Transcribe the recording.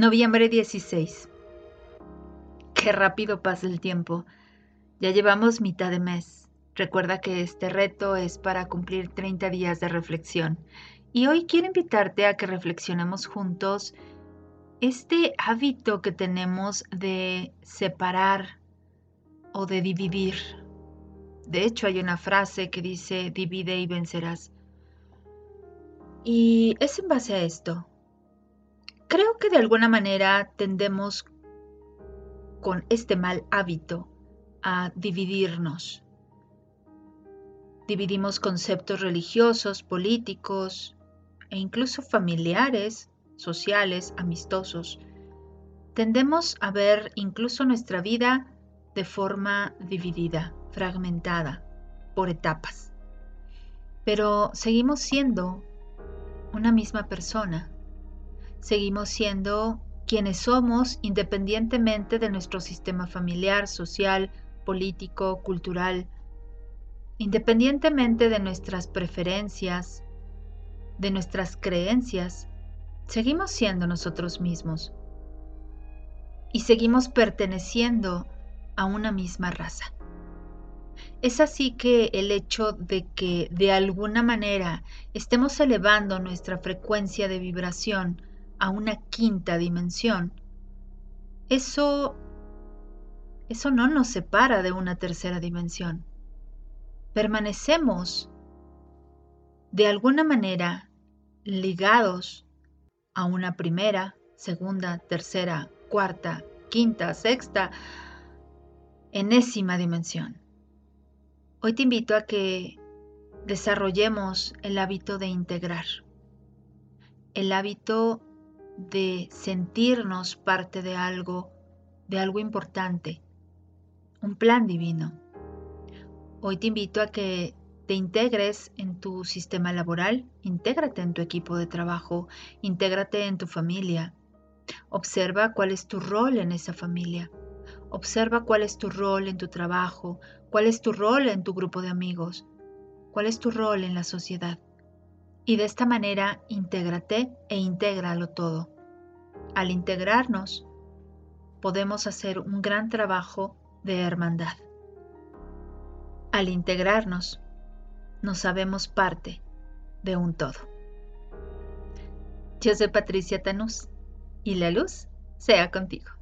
Noviembre 16. Qué rápido pasa el tiempo. Ya llevamos mitad de mes. Recuerda que este reto es para cumplir 30 días de reflexión. Y hoy quiero invitarte a que reflexionemos juntos este hábito que tenemos de separar o de dividir. De hecho, hay una frase que dice, divide y vencerás. Y es en base a esto. Creo que de alguna manera tendemos con este mal hábito a dividirnos. Dividimos conceptos religiosos, políticos e incluso familiares, sociales, amistosos. Tendemos a ver incluso nuestra vida de forma dividida, fragmentada, por etapas. Pero seguimos siendo una misma persona seguimos siendo quienes somos independientemente de nuestro sistema familiar, social, político, cultural, independientemente de nuestras preferencias, de nuestras creencias, seguimos siendo nosotros mismos y seguimos perteneciendo a una misma raza. Es así que el hecho de que de alguna manera estemos elevando nuestra frecuencia de vibración a una quinta dimensión, eso, eso no nos separa de una tercera dimensión. Permanecemos de alguna manera ligados a una primera, segunda, tercera, cuarta, quinta, sexta, enésima dimensión. Hoy te invito a que desarrollemos el hábito de integrar, el hábito de sentirnos parte de algo, de algo importante, un plan divino. Hoy te invito a que te integres en tu sistema laboral, intégrate en tu equipo de trabajo, intégrate en tu familia. Observa cuál es tu rol en esa familia. Observa cuál es tu rol en tu trabajo, cuál es tu rol en tu grupo de amigos, cuál es tu rol en la sociedad. Y de esta manera intégrate e intégralo todo. Al integrarnos, podemos hacer un gran trabajo de hermandad. Al integrarnos, nos sabemos parte de un todo. Yo soy Patricia Tanús y la luz sea contigo.